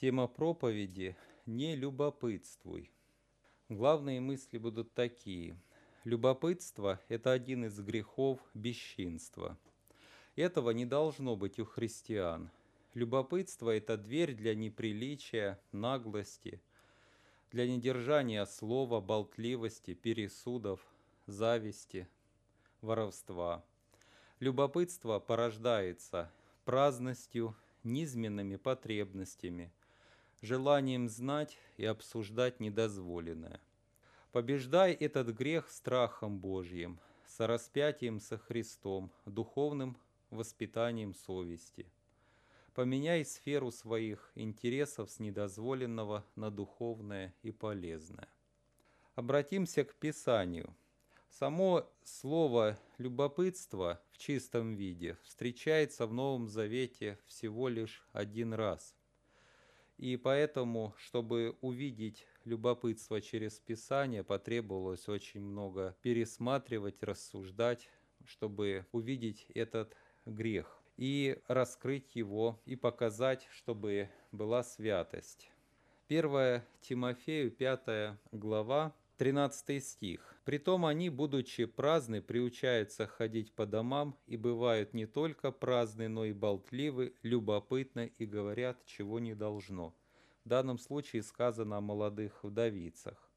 Тема проповеди «Не любопытствуй». Главные мысли будут такие. Любопытство – это один из грехов бесчинства. Этого не должно быть у христиан. Любопытство – это дверь для неприличия, наглости, для недержания слова, болтливости, пересудов, зависти, воровства. Любопытство порождается праздностью, низменными потребностями, желанием знать и обсуждать недозволенное. Побеждай этот грех страхом Божьим, сораспятием со Христом, духовным воспитанием совести. Поменяй сферу своих интересов с недозволенного на духовное и полезное. Обратимся к Писанию. Само слово «любопытство» в чистом виде встречается в Новом Завете всего лишь один раз. И поэтому, чтобы увидеть любопытство через Писание, потребовалось очень много пересматривать, рассуждать, чтобы увидеть этот грех и раскрыть его, и показать, чтобы была святость. 1 Тимофею, 5 глава, 13 стих. «Притом они, будучи праздны, приучаются ходить по домам и бывают не только праздны, но и болтливы, любопытны и говорят, чего не должно». В данном случае сказано о молодых вдовицах.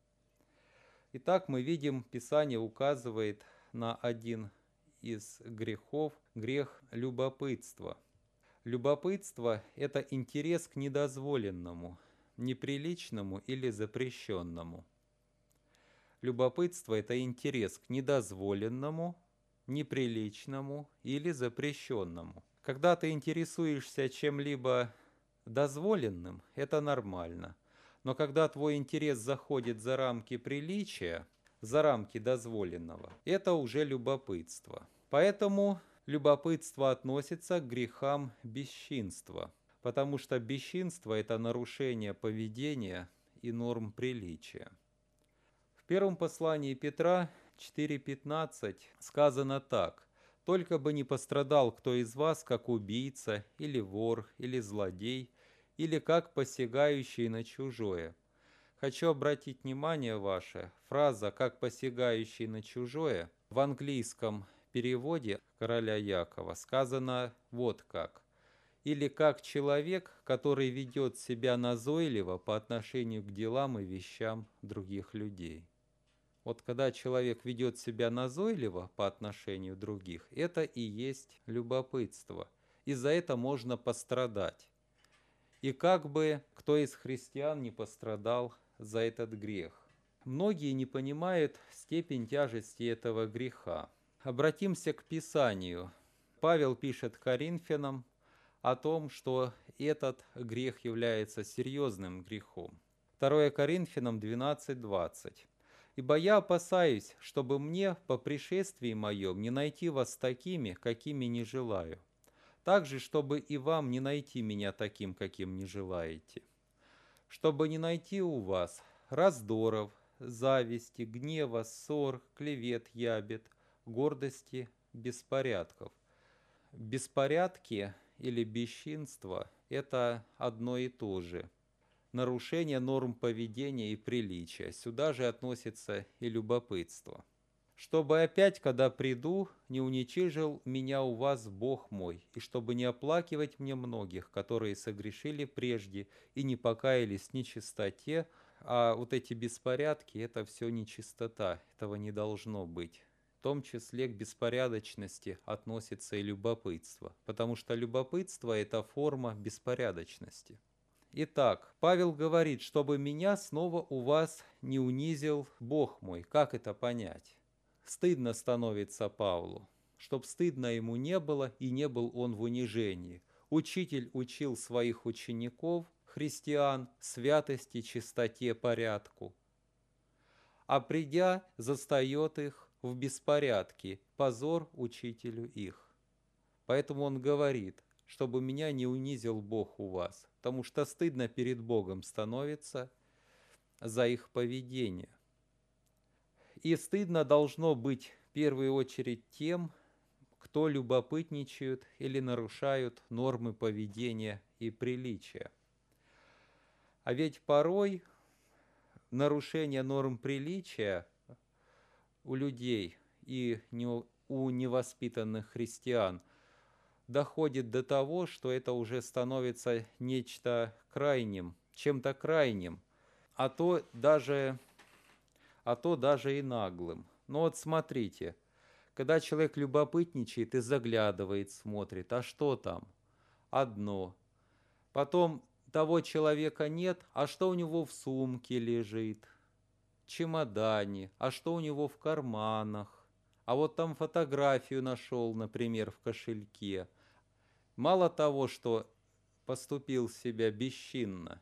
Итак, мы видим, Писание указывает на один из грехов, грех любопытства. Любопытство – это интерес к недозволенному, неприличному или запрещенному. Любопытство – это интерес к недозволенному, неприличному или запрещенному. Когда ты интересуешься чем-либо дозволенным, это нормально. Но когда твой интерес заходит за рамки приличия, за рамки дозволенного, это уже любопытство. Поэтому любопытство относится к грехам бесчинства, потому что бесчинство – это нарушение поведения и норм приличия. Первом послании Петра 4.15 сказано так – только бы не пострадал кто из вас, как убийца, или вор, или злодей, или как посягающий на чужое. Хочу обратить внимание ваше, фраза «как посягающий на чужое» в английском переводе короля Якова сказано вот как. Или как человек, который ведет себя назойливо по отношению к делам и вещам других людей. Вот когда человек ведет себя назойливо по отношению других, это и есть любопытство. И за это можно пострадать. И как бы кто из христиан не пострадал за этот грех. Многие не понимают степень тяжести этого греха. Обратимся к Писанию. Павел пишет Коринфянам о том, что этот грех является серьезным грехом. 2 Коринфянам 12:20. «Ибо я опасаюсь, чтобы мне по пришествии моем не найти вас такими, какими не желаю. Также, чтобы и вам не найти меня таким, каким не желаете. Чтобы не найти у вас раздоров, зависти, гнева, ссор, клевет, ябед – гордости, беспорядков. Беспорядки или бесчинство – это одно и то же. Нарушение норм поведения и приличия. Сюда же относится и любопытство. Чтобы опять, когда приду, не уничижил меня у вас Бог мой, и чтобы не оплакивать мне многих, которые согрешили прежде и не покаялись нечистоте, а вот эти беспорядки – это все нечистота, этого не должно быть. В том числе к беспорядочности относится и любопытство, потому что любопытство – это форма беспорядочности. Итак, Павел говорит, чтобы меня снова у вас не унизил Бог мой. Как это понять? Стыдно становится Павлу, чтоб стыдно ему не было, и не был он в унижении. Учитель учил своих учеников, христиан, святости, чистоте, порядку. А придя, застает их в беспорядке, позор учителю их. Поэтому он говорит, чтобы меня не унизил Бог у вас, потому что стыдно перед Богом становится за их поведение. И стыдно должно быть в первую очередь тем, кто любопытничают или нарушают нормы поведения и приличия. А ведь порой нарушение норм приличия у людей и у невоспитанных христиан доходит до того, что это уже становится нечто крайним, чем-то крайним, а то даже, а то даже и наглым. Но вот смотрите, когда человек любопытничает и заглядывает, смотрит, а что там? Одно. Потом того человека нет, а что у него в сумке лежит, чемодане, а что у него в карманах, а вот там фотографию нашел, например, в кошельке. Мало того, что поступил себя бесчинно,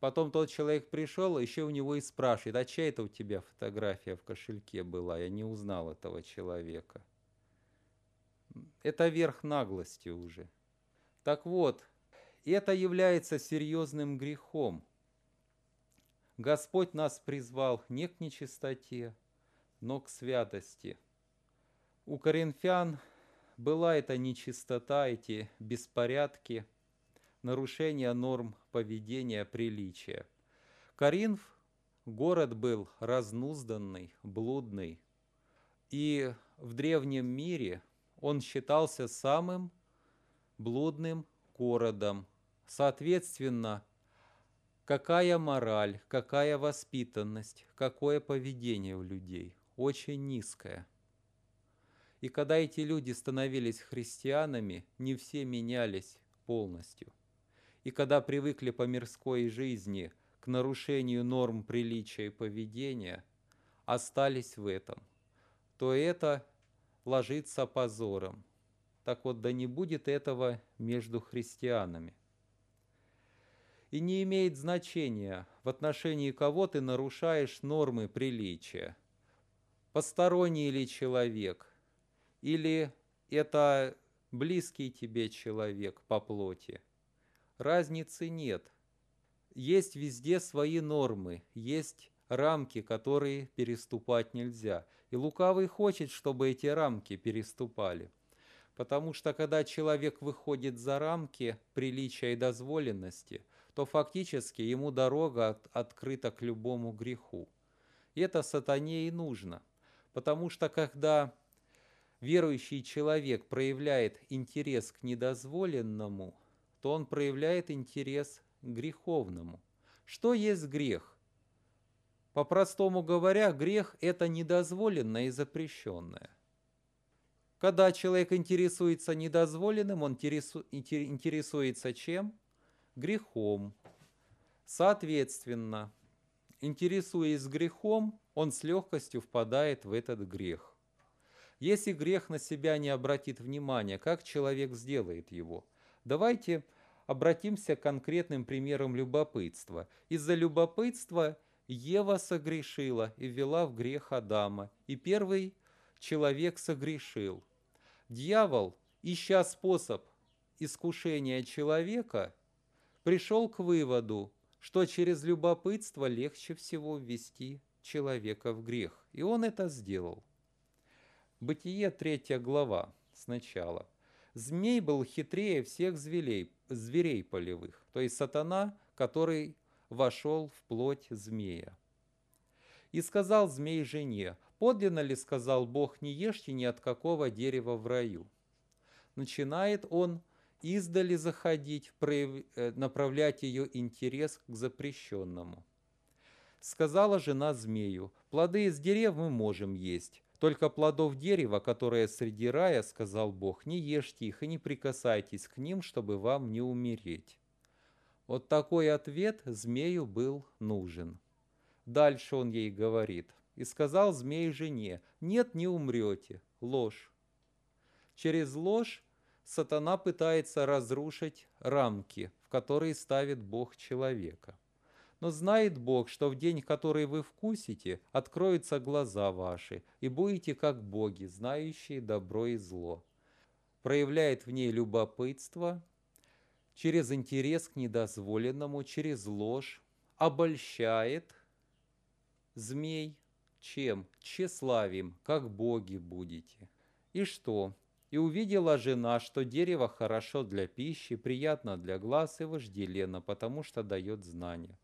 потом тот человек пришел, еще у него и спрашивает, а чья это у тебя фотография в кошельке была? Я не узнал этого человека. Это верх наглости уже. Так вот, это является серьезным грехом. Господь нас призвал не к нечистоте, но к святости. У коринфян была эта нечистота, эти беспорядки, нарушение норм поведения, приличия. Коринф – город был разнузданный, блудный. И в древнем мире он считался самым блудным городом, Соответственно, какая мораль, какая воспитанность, какое поведение у людей очень низкое. И когда эти люди становились христианами, не все менялись полностью. И когда привыкли по мирской жизни к нарушению норм приличия и поведения, остались в этом, то это ложится позором. Так вот, да не будет этого между христианами и не имеет значения, в отношении кого ты нарушаешь нормы приличия. Посторонний ли человек, или это близкий тебе человек по плоти. Разницы нет. Есть везде свои нормы, есть рамки, которые переступать нельзя. И лукавый хочет, чтобы эти рамки переступали. Потому что когда человек выходит за рамки приличия и дозволенности – то фактически ему дорога от, открыта к любому греху. И это сатане и нужно, потому что когда верующий человек проявляет интерес к недозволенному, то он проявляет интерес к греховному. Что есть грех? По-простому говоря, грех – это недозволенное и запрещенное. Когда человек интересуется недозволенным, он интересуется чем? грехом. Соответственно, интересуясь грехом, он с легкостью впадает в этот грех. Если грех на себя не обратит внимания, как человек сделает его? Давайте обратимся к конкретным примерам любопытства. Из-за любопытства Ева согрешила и ввела в грех Адама, и первый человек согрешил. Дьявол, ища способ искушения человека, пришел к выводу, что через любопытство легче всего ввести человека в грех. И он это сделал. Бытие 3 глава сначала. Змей был хитрее всех зверей, зверей полевых, то есть сатана, который вошел в плоть змея. И сказал змей жене, подлинно ли сказал Бог, не ешьте ни от какого дерева в раю. Начинает он издали заходить. Э, направлять ее интерес к запрещенному. Сказала жена змею, плоды из дерев мы можем есть, только плодов дерева, которое среди рая, сказал Бог, не ешьте их и не прикасайтесь к ним, чтобы вам не умереть. Вот такой ответ змею был нужен. Дальше он ей говорит, и сказал змей жене, нет, не умрете, ложь. Через ложь сатана пытается разрушить рамки, в которые ставит Бог человека. Но знает Бог, что в день, который вы вкусите, откроются глаза ваши, и будете как боги, знающие добро и зло. Проявляет в ней любопытство, через интерес к недозволенному, через ложь, обольщает змей, чем? Тщеславием, как боги будете. И что? И увидела жена, что дерево хорошо для пищи, приятно для глаз и вожделенно, потому что дает знания.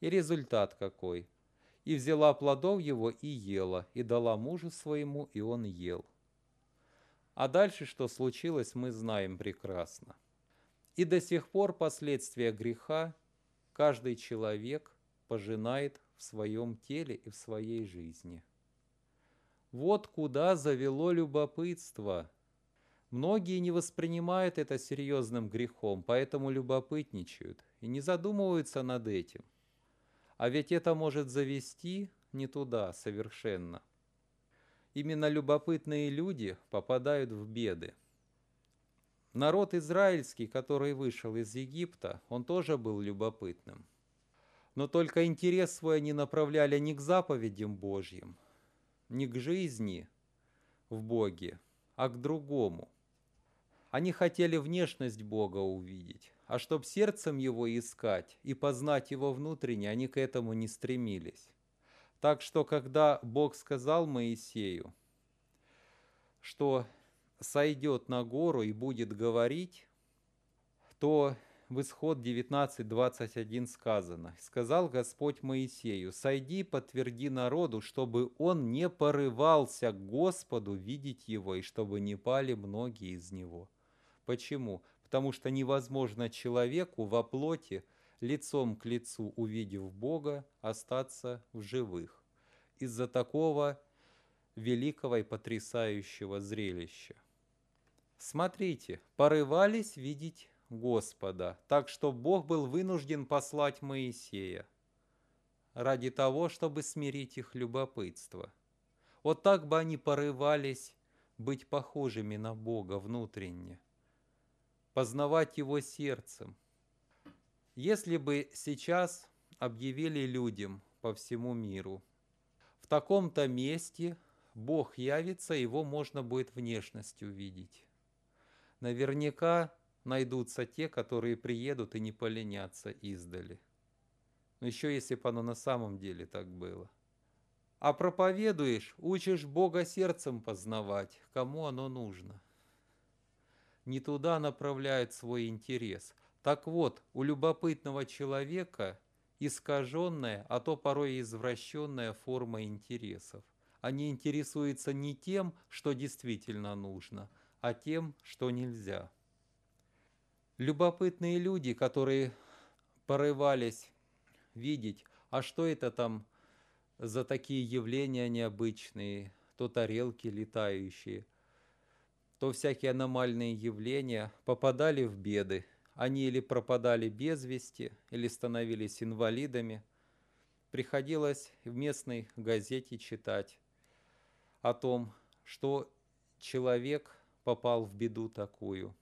И результат какой? И взяла плодов его и ела, и дала мужу своему, и он ел. А дальше, что случилось, мы знаем прекрасно. И до сих пор последствия греха каждый человек пожинает в своем теле и в своей жизни. Вот куда завело любопытство – Многие не воспринимают это серьезным грехом, поэтому любопытничают и не задумываются над этим. А ведь это может завести не туда совершенно. Именно любопытные люди попадают в беды. Народ израильский, который вышел из Египта, он тоже был любопытным. Но только интерес свой они направляли не к заповедям Божьим, не к жизни в Боге, а к другому – они хотели внешность Бога увидеть, а чтоб сердцем Его искать и познать Его внутренне, они к этому не стремились. Так что, когда Бог сказал Моисею, что сойдет на гору и будет говорить, то в исход 19.21 сказано, «Сказал Господь Моисею, сойди, подтверди народу, чтобы он не порывался к Господу видеть его, и чтобы не пали многие из него». Почему? Потому что невозможно человеку во плоти, лицом к лицу увидев Бога, остаться в живых. Из-за такого великого и потрясающего зрелища. Смотрите, порывались видеть Господа, так что Бог был вынужден послать Моисея ради того, чтобы смирить их любопытство. Вот так бы они порывались быть похожими на Бога внутренне – познавать Его сердцем. Если бы сейчас объявили людям по всему миру, в таком-то месте Бог явится, его можно будет внешность увидеть. Наверняка найдутся те, которые приедут и не поленятся издали. Но еще если бы оно на самом деле так было. А проповедуешь, учишь Бога сердцем познавать, кому оно нужно – не туда направляют свой интерес. Так вот, у любопытного человека искаженная, а то порой извращенная форма интересов. Они интересуются не тем, что действительно нужно, а тем, что нельзя. Любопытные люди, которые порывались видеть, а что это там за такие явления необычные, то тарелки летающие – то всякие аномальные явления попадали в беды. Они или пропадали без вести, или становились инвалидами. Приходилось в местной газете читать о том, что человек попал в беду такую.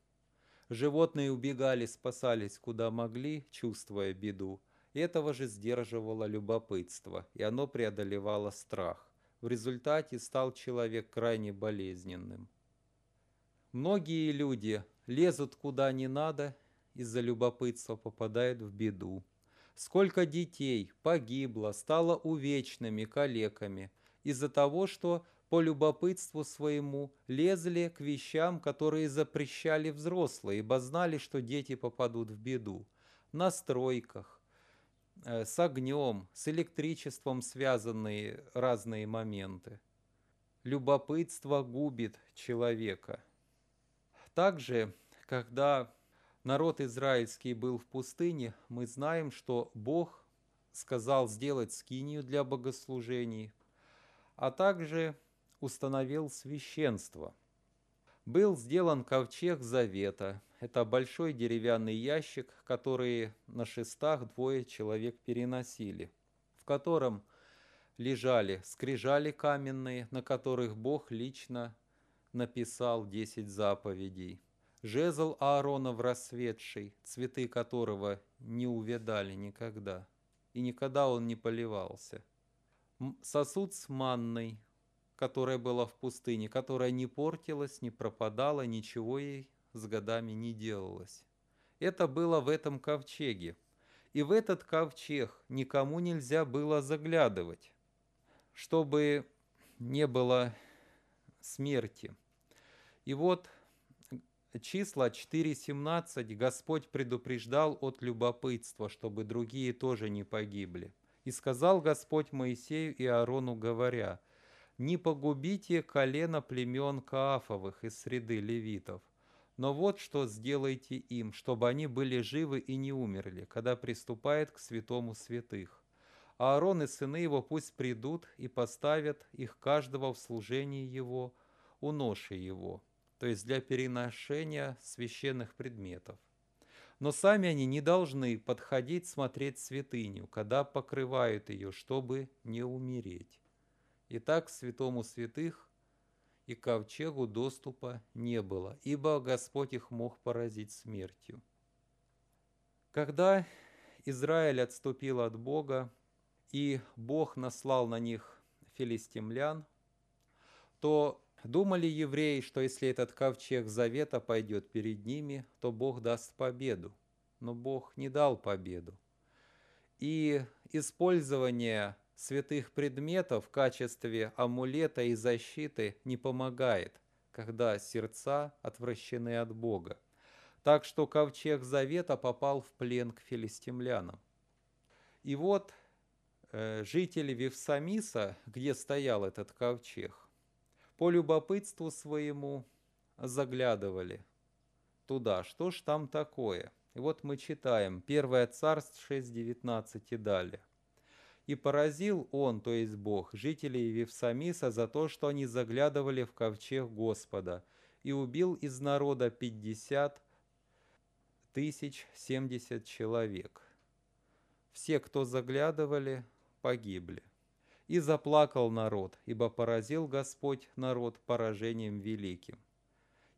Животные убегали, спасались куда могли, чувствуя беду. Этого же сдерживало любопытство, и оно преодолевало страх. В результате стал человек крайне болезненным. Многие люди лезут куда не надо, из-за любопытства попадают в беду. Сколько детей погибло, стало увечными, калеками, из-за того, что по любопытству своему лезли к вещам, которые запрещали взрослые, ибо знали, что дети попадут в беду. На стройках, э, с огнем, с электричеством связанные разные моменты. Любопытство губит человека – также, когда народ израильский был в пустыне, мы знаем, что Бог сказал сделать скинию для богослужений, а также установил священство. Был сделан ковчег завета. Это большой деревянный ящик, который на шестах двое человек переносили, в котором лежали скрижали каменные, на которых Бог лично написал десять заповедей. Жезл Аарона в рассветший, цветы которого не увядали никогда, и никогда он не поливался. Сосуд с манной, которая была в пустыне, которая не портилась, не пропадала, ничего ей с годами не делалось. Это было в этом ковчеге. И в этот ковчег никому нельзя было заглядывать, чтобы не было смерти. И вот числа 4.17 Господь предупреждал от любопытства, чтобы другие тоже не погибли. И сказал Господь Моисею и Аарону, говоря, «Не погубите колено племен Каафовых из среды левитов, но вот что сделайте им, чтобы они были живы и не умерли, когда приступает к святому святых. Аарон и сыны его пусть придут и поставят их каждого в служении его, у ноши его, то есть для переношения священных предметов. Но сами они не должны подходить смотреть святыню, когда покрывают ее, чтобы не умереть. Итак, святому святых и ковчегу доступа не было, ибо Господь их мог поразить смертью. Когда Израиль отступил от Бога, и Бог наслал на них филистимлян, то думали евреи, что если этот ковчег завета пойдет перед ними, то Бог даст победу. Но Бог не дал победу. И использование святых предметов в качестве амулета и защиты не помогает, когда сердца отвращены от Бога. Так что ковчег Завета попал в плен к филистимлянам. И вот жители Вифсамиса, где стоял этот ковчег, по любопытству своему заглядывали туда, что ж там такое. И вот мы читаем 1 Царств 6.19 и далее. И поразил он, то есть Бог, жителей Вифсамиса за то, что они заглядывали в ковчег Господа, и убил из народа пятьдесят тысяч семьдесят человек. Все, кто заглядывали, погибли. И заплакал народ, ибо поразил Господь народ поражением великим.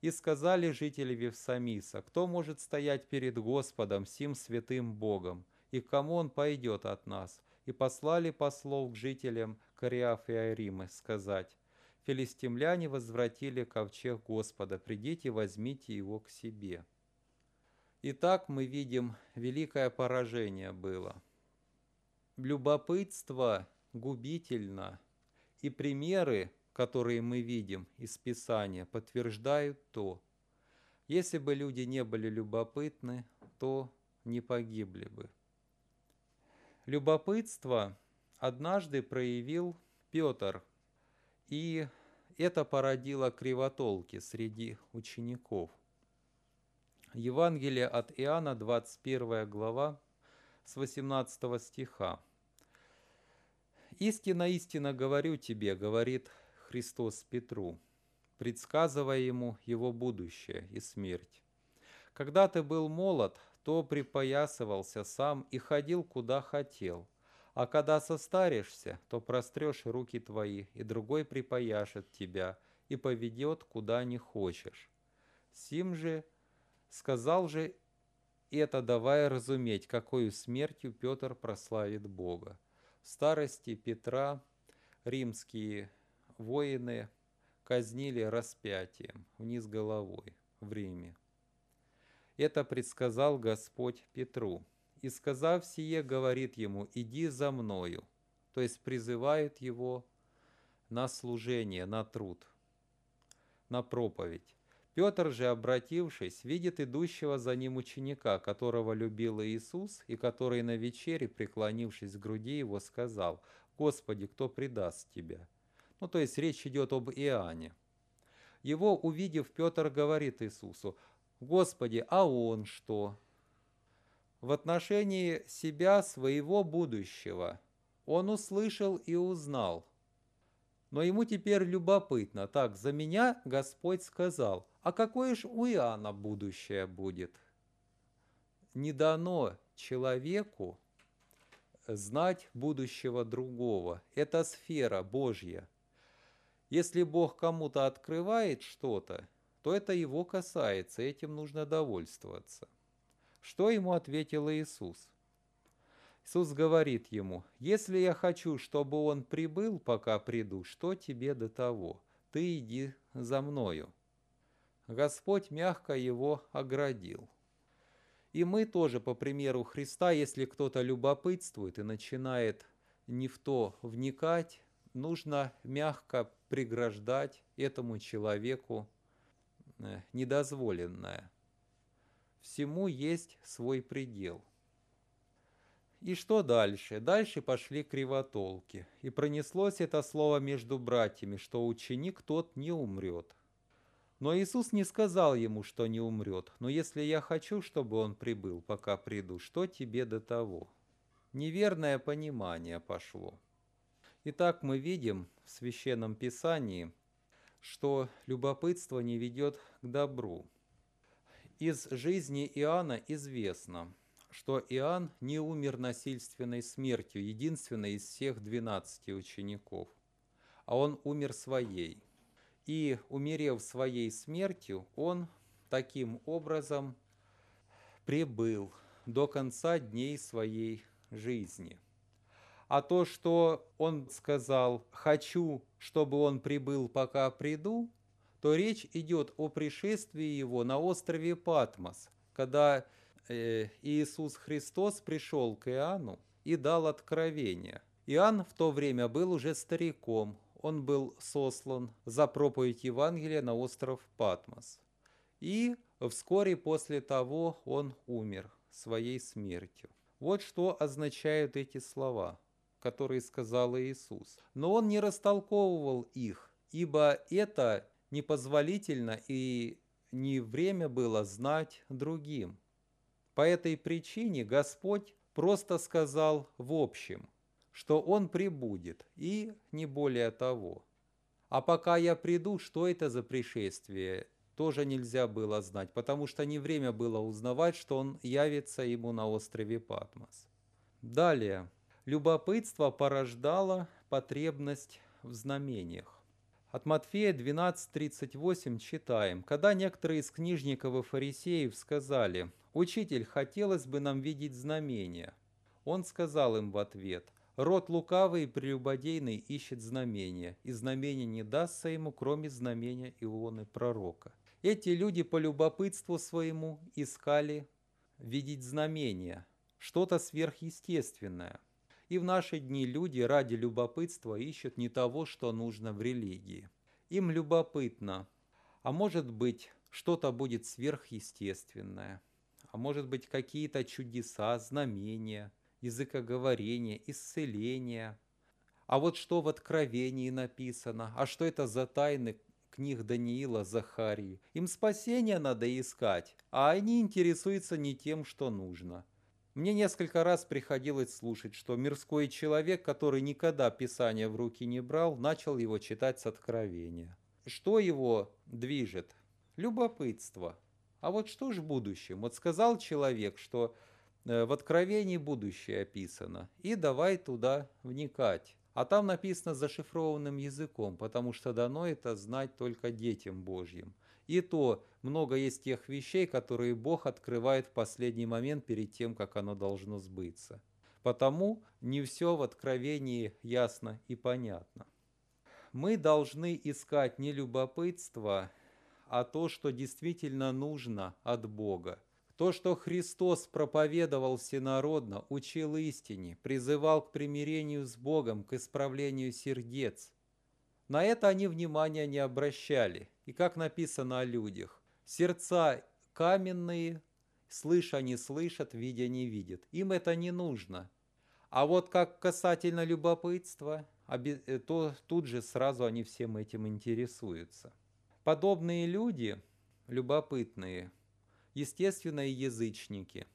И сказали жители Вифсамиса, кто может стоять перед Господом, сим святым Богом, и кому он пойдет от нас? И послали послов к жителям Кориаф и Айримы сказать, «Филистимляне возвратили ковчег Господа, придите, возьмите его к себе». Итак, мы видим, великое поражение было. Любопытство губительно, и примеры, которые мы видим из Писания, подтверждают то. Если бы люди не были любопытны, то не погибли бы. Любопытство однажды проявил Петр, и это породило кривотолки среди учеников. Евангелие от Иоанна, 21 глава, с 18 стиха. «Истина, истина говорю тебе, — говорит Христос Петру, предсказывая ему его будущее и смерть. Когда ты был молод, то припоясывался сам и ходил куда хотел. А когда состаришься, то прострешь руки твои, и другой припояшет тебя и поведет, куда не хочешь. Сим же сказал же это, давая разуметь, какой смертью Петр прославит Бога. Старости Петра римские воины казнили распятием вниз головой в Риме. Это предсказал Господь Петру. И сказав сие, говорит ему, иди за мною. То есть призывает его на служение, на труд, на проповедь. Петр же, обратившись, видит идущего за ним ученика, которого любил Иисус, и который на вечере, преклонившись к груди его, сказал, «Господи, кто предаст тебя?» Ну, то есть речь идет об Иоанне. Его увидев, Петр говорит Иисусу, Господи, а он что? В отношении себя, своего будущего, он услышал и узнал. Но ему теперь любопытно. Так, за меня Господь сказал, а какое ж у Иоанна будущее будет? Не дано человеку знать будущего другого. Это сфера Божья. Если Бог кому-то открывает что-то, то это его касается, этим нужно довольствоваться. Что ему ответил Иисус? Иисус говорит ему, «Если я хочу, чтобы он прибыл, пока приду, что тебе до того? Ты иди за мною». Господь мягко его оградил. И мы тоже, по примеру Христа, если кто-то любопытствует и начинает не в то вникать, нужно мягко преграждать этому человеку э, недозволенное. Всему есть свой предел. И что дальше? Дальше пошли кривотолки. И пронеслось это слово между братьями, что ученик тот не умрет. Но Иисус не сказал ему, что не умрет. Но если я хочу, чтобы он прибыл, пока приду, что тебе до того? Неверное понимание пошло. Итак, мы видим в Священном Писании, что любопытство не ведет к добру. Из жизни Иоанна известно, что Иоанн не умер насильственной смертью, единственный из всех двенадцати учеников, а он умер своей. И, умерев своей смертью, он таким образом прибыл до конца дней своей жизни. А то, что он сказал «хочу, чтобы он прибыл, пока приду», то речь идет о пришествии его на острове Патмос, когда Иисус Христос пришел к Иоанну и дал откровение. Иоанн в то время был уже стариком, он был сослан за проповедь Евангелия на остров Патмос. И вскоре после того он умер своей смертью. Вот что означают эти слова, которые сказал Иисус. Но он не растолковывал их, ибо это непозволительно и не время было знать другим. По этой причине Господь просто сказал в общем – что он прибудет, и не более того. А пока я приду, что это за пришествие, тоже нельзя было знать, потому что не время было узнавать, что он явится ему на острове Патмос. Далее. Любопытство порождало потребность в знамениях. От Матфея 12.38 читаем. «Когда некоторые из книжников и фарисеев сказали, «Учитель, хотелось бы нам видеть знамения», он сказал им в ответ, Род лукавый и прелюбодейный ищет знамения, и знамения не дастся ему, кроме знамения Ионы пророка. Эти люди по любопытству своему искали видеть знамения, что-то сверхъестественное. И в наши дни люди ради любопытства ищут не того, что нужно в религии. Им любопытно, а может быть, что-то будет сверхъестественное, а может быть, какие-то чудеса, знамения – языкоговорения, исцеления. А вот что в Откровении написано? А что это за тайны книг Даниила, Захарии? Им спасения надо искать, а они интересуются не тем, что нужно. Мне несколько раз приходилось слушать, что мирской человек, который никогда Писание в руки не брал, начал его читать с Откровения. Что его движет? Любопытство. А вот что ж в будущем? Вот сказал человек, что Э, в Откровении будущее описано. И давай туда вникать. А там написано зашифрованным языком, потому что дано это знать только детям Божьим. И то много есть тех вещей, которые Бог открывает в последний момент перед тем, как оно должно сбыться. Потому не все в Откровении ясно и понятно. Мы должны искать не любопытство, а то, что действительно нужно от Бога – то, что Христос проповедовал всенародно, учил истине, призывал к примирению с Богом, к исправлению сердец. На это они внимания не обращали. И как написано о людях, сердца каменные, слыша не слышат, видя не видят. Им это не нужно. А вот как касательно любопытства, э, то тут же сразу они всем этим интересуются. Подобные люди, любопытные, естественно, и язычники.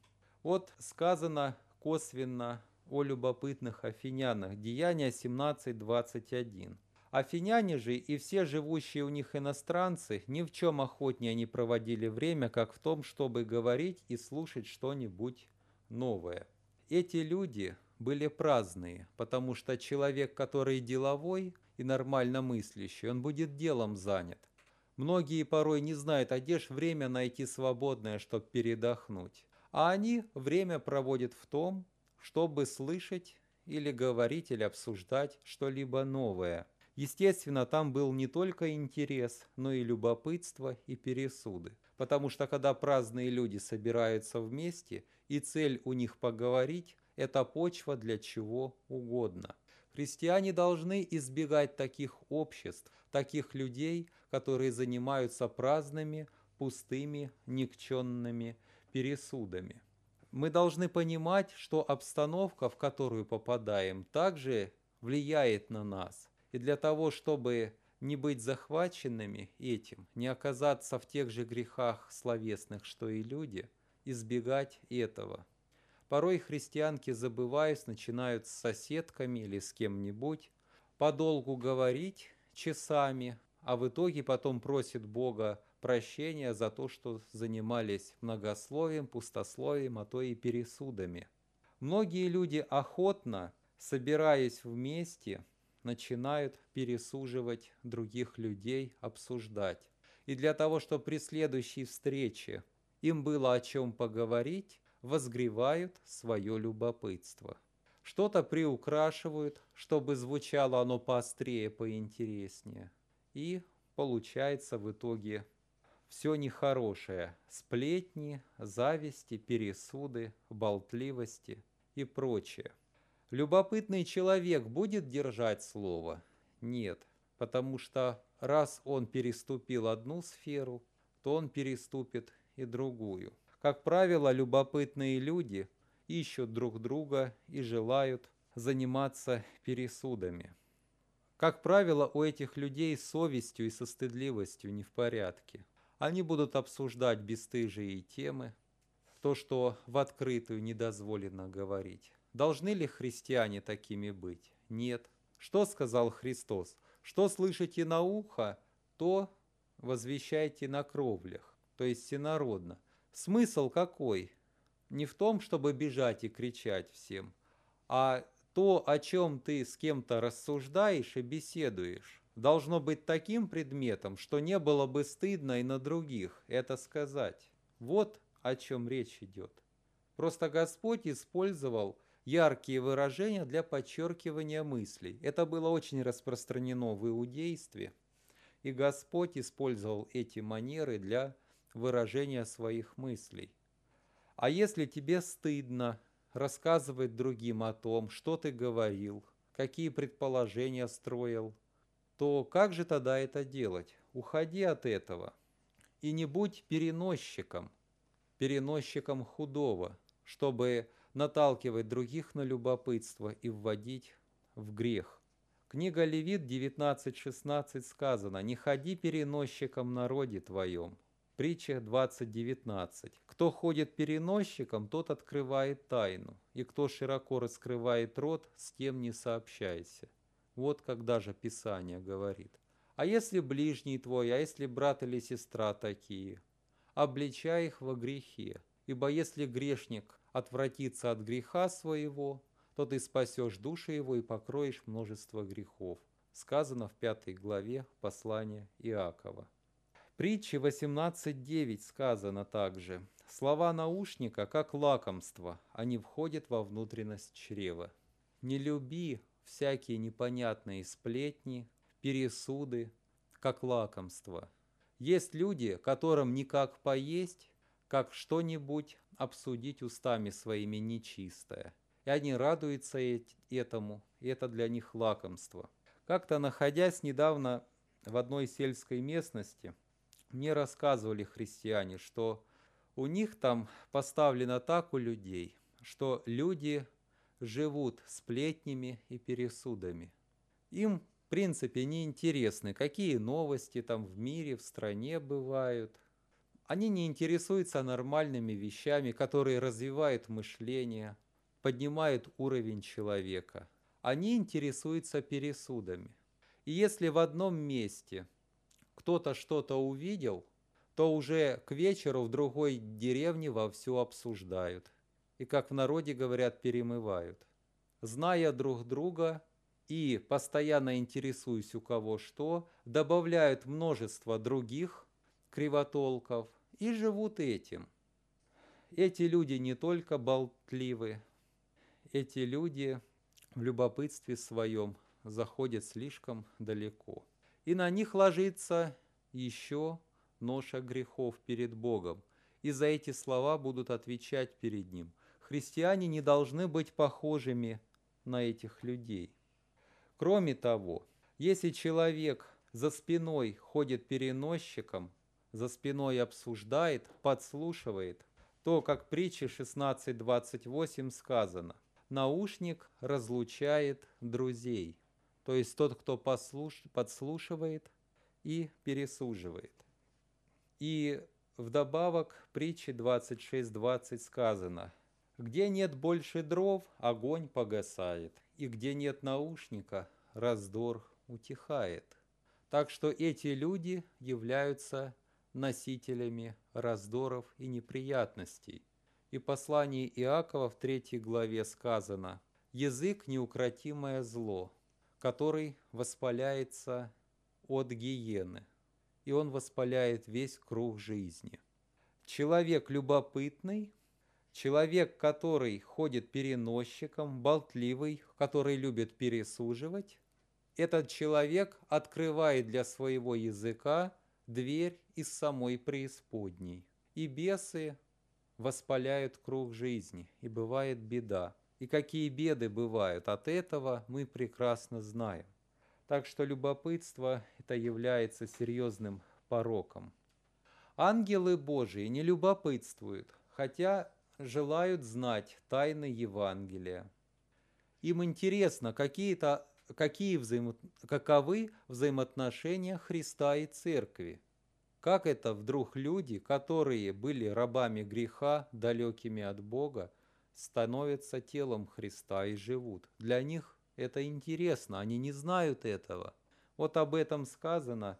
Вот сказано косвенно о любопытных афинянах, Деяния 17.21. Афиняне же и все живущие у них иностранцы ни в чем охотнее не проводили время, как в том, чтобы говорить и слушать что-нибудь новое. Эти люди были праздные, потому что человек, который деловой и нормально мыслящий, он будет делом занят. Многие порой не знают, а где ж время найти свободное, чтобы передохнуть. А они время проводят в том, чтобы слышать или говорить, или обсуждать что-либо новое. Естественно, там был не только интерес, но и любопытство и пересуды. Потому что когда праздные люди собираются вместе, и цель у них поговорить, это почва для чего угодно. Христиане должны избегать таких обществ, таких людей, которые занимаются праздными, пустыми, никченными пересудами. Мы должны понимать, что обстановка, в которую попадаем, также влияет на нас. И для того, чтобы не быть захваченными этим, не оказаться в тех же грехах словесных, что и люди, избегать этого. Порой христианки, забываясь, начинают с соседками или с кем-нибудь подолгу говорить часами, а в итоге потом просит Бога прощения за то, что занимались многословием, пустословием, а то и пересудами. Многие люди охотно, собираясь вместе, начинают пересуживать других людей, обсуждать. И для того, чтобы при следующей встрече им было о чем поговорить, возгревают свое любопытство. Что-то приукрашивают, чтобы звучало оно поострее, поинтереснее. И получается в итоге все нехорошее. Сплетни, зависти, пересуды, болтливости и прочее. Любопытный человек будет держать слово? Нет, потому что раз он переступил одну сферу, то он переступит и другую. Как правило, любопытные люди ищут друг друга и желают заниматься пересудами. Как правило, у этих людей совестью и со стыдливостью не в порядке. Они будут обсуждать бесстыжие темы, то, что в открытую недозволено говорить. Должны ли христиане такими быть? Нет. Что сказал Христос? Что слышите на ухо, то возвещайте на кровлях, то есть всенародно. Смысл какой? Не в том, чтобы бежать и кричать всем, а то, о чем ты с кем-то рассуждаешь и беседуешь, должно быть таким предметом, что не было бы стыдно и на других это сказать. Вот о чем речь идет. Просто Господь использовал яркие выражения для подчеркивания мыслей. Это было очень распространено в иудействе, и Господь использовал эти манеры для выражения своих мыслей. А если тебе стыдно рассказывать другим о том, что ты говорил, какие предположения строил, то как же тогда это делать? Уходи от этого. И не будь переносчиком, переносчиком худого, чтобы наталкивать других на любопытство и вводить в грех. Книга Левит 19.16 сказано «Не ходи переносчиком народе твоем». Притча 20.19. «Кто ходит переносчиком, тот открывает тайну, и кто широко раскрывает рот, с тем не сообщайся». Вот когда же Писание говорит. А если ближний твой, а если брат или сестра такие, обличай их во грехе, ибо если грешник отвратиться от греха своего, то ты спасешь души его и покроешь множество грехов. Сказано в пятой главе послания Иакова. Притче 18.9 сказано также, «Слова наушника, как лакомство, они входят во внутренность чрева. Не люби всякие непонятные сплетни, пересуды, как лакомство. Есть люди, которым никак поесть, как что-нибудь обсудить устами своими нечистое. И они радуются этому, и это для них лакомство. Как-то находясь недавно в одной сельской местности, мне рассказывали христиане, что у них там поставлено так у людей, что люди живут сплетнями и пересудами. Им, в принципе, не интересны, какие новости там в мире, в стране бывают, они не интересуются нормальными вещами, которые развивают мышление, поднимают уровень человека. Они интересуются пересудами. И если в одном месте кто-то что-то увидел, то уже к вечеру в другой деревне вовсю обсуждают. И, как в народе говорят, перемывают. Зная друг друга и постоянно интересуясь у кого что, добавляют множество других кривотолков и живут этим. Эти люди не только болтливы, эти люди в любопытстве своем заходят слишком далеко. И на них ложится еще ноша грехов перед Богом. И за эти слова будут отвечать перед Ним. Христиане не должны быть похожими на этих людей. Кроме того, если человек за спиной ходит переносчиком, за спиной обсуждает, подслушивает, то, как притче 16.28 сказано, наушник разлучает друзей. То есть тот, кто послуш... подслушивает и пересуживает. И вдобавок притче 26.20 сказано, где нет больше дров, огонь погасает, и где нет наушника, раздор утихает. Так что эти люди являются носителями раздоров и неприятностей. И в послании Иакова в третьей главе сказано «Язык – неукротимое зло, который воспаляется от гиены, и он воспаляет весь круг жизни». Человек любопытный, человек, который ходит переносчиком, болтливый, который любит пересуживать, этот человек открывает для своего языка дверь из самой преисподней. И бесы воспаляют круг жизни, и бывает беда. И какие беды бывают от этого, мы прекрасно знаем. Так что любопытство это является серьезным пороком. Ангелы Божии не любопытствуют, хотя желают знать тайны Евангелия. Им интересно какие-то какие взаимо... каковы взаимоотношения Христа и Церкви. Как это вдруг люди, которые были рабами греха, далекими от Бога, становятся телом Христа и живут? Для них это интересно, они не знают этого. Вот об этом сказано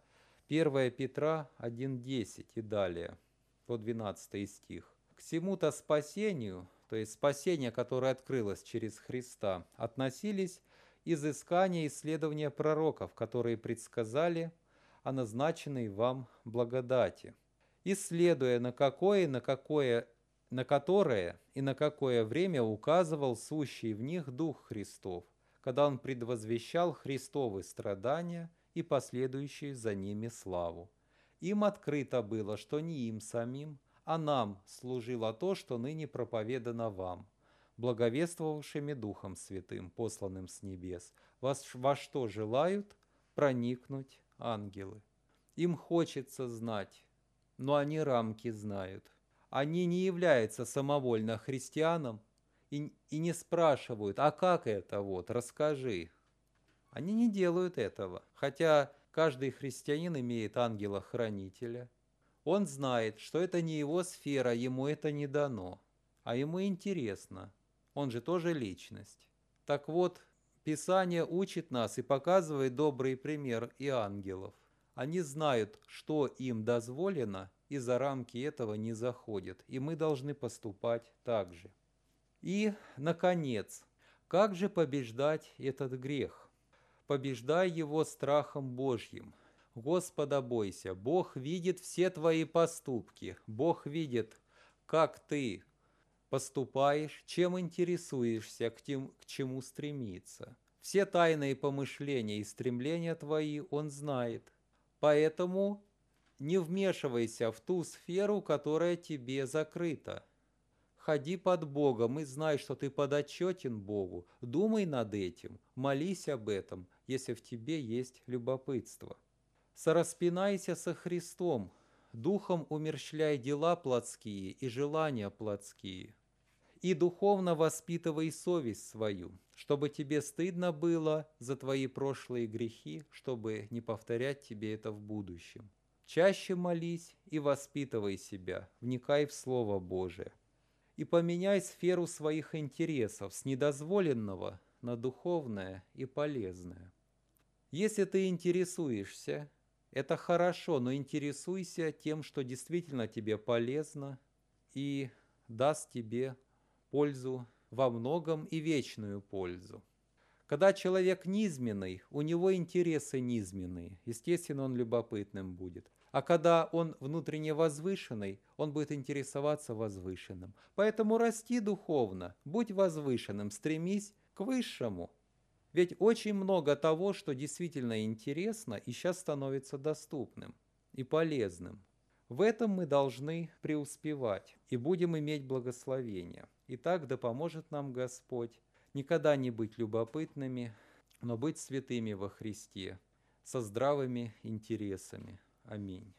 1 Петра 1.10 и далее, по 12 стих. К всему-то спасению, то есть спасение, которое открылось через Христа, относились изыскания и исследования пророков, которые предсказали о назначенной вам благодати, исследуя на какое, на какое, на которое и на какое время указывал сущий в них Дух Христов, когда Он предвозвещал Христовы страдания и последующие за ними славу. Им открыто было, что не им самим, а нам служило то, что ныне проповедано вам – благовествовавшими Духом Святым, посланным с небес, вас, во что желают проникнуть ангелы. Им хочется знать, но они рамки знают. Они не являются самовольно христианом и, и не спрашивают, а как это вот, расскажи. Они не делают этого, хотя каждый христианин имеет ангела-хранителя. Он знает, что это не его сфера, ему это не дано, а ему интересно – он же тоже личность. Так вот, Писание учит нас и показывает добрый пример и ангелов. Они знают, что им дозволено, и за рамки этого не заходят, и мы должны поступать так же. И, наконец, как же побеждать этот грех? Побеждай его страхом Божьим. Господа бойся, Бог видит все твои поступки, Бог видит, как ты поступаешь, чем интересуешься, к, тем, к чему стремиться. Все тайные помышления и стремления твои он знает. Поэтому не вмешивайся в ту сферу, которая тебе закрыта. Ходи под Богом и знай, что ты подотчетен Богу. Думай над этим, молись об этом, если в тебе есть любопытство. Сораспинайся со Христом, духом умерщвляй дела плотские и желания плотские и духовно воспитывай совесть свою, чтобы тебе стыдно было за твои прошлые грехи, чтобы не повторять тебе это в будущем. Чаще молись и воспитывай себя, вникай в Слово Божие. И поменяй сферу своих интересов с недозволенного на духовное и полезное. Если ты интересуешься, это хорошо, но интересуйся тем, что действительно тебе полезно и даст тебе пользу во многом и вечную пользу. Когда человек низменный, у него интересы низменные, естественно, он любопытным будет. А когда он внутренне возвышенный, он будет интересоваться возвышенным. Поэтому расти духовно, будь возвышенным, стремись к высшему. Ведь очень много того, что действительно интересно и сейчас становится доступным и полезным. В этом мы должны преуспевать и будем иметь благословение. Итак, да поможет нам Господь никогда не быть любопытными, но быть святыми во Христе, со здравыми интересами. Аминь.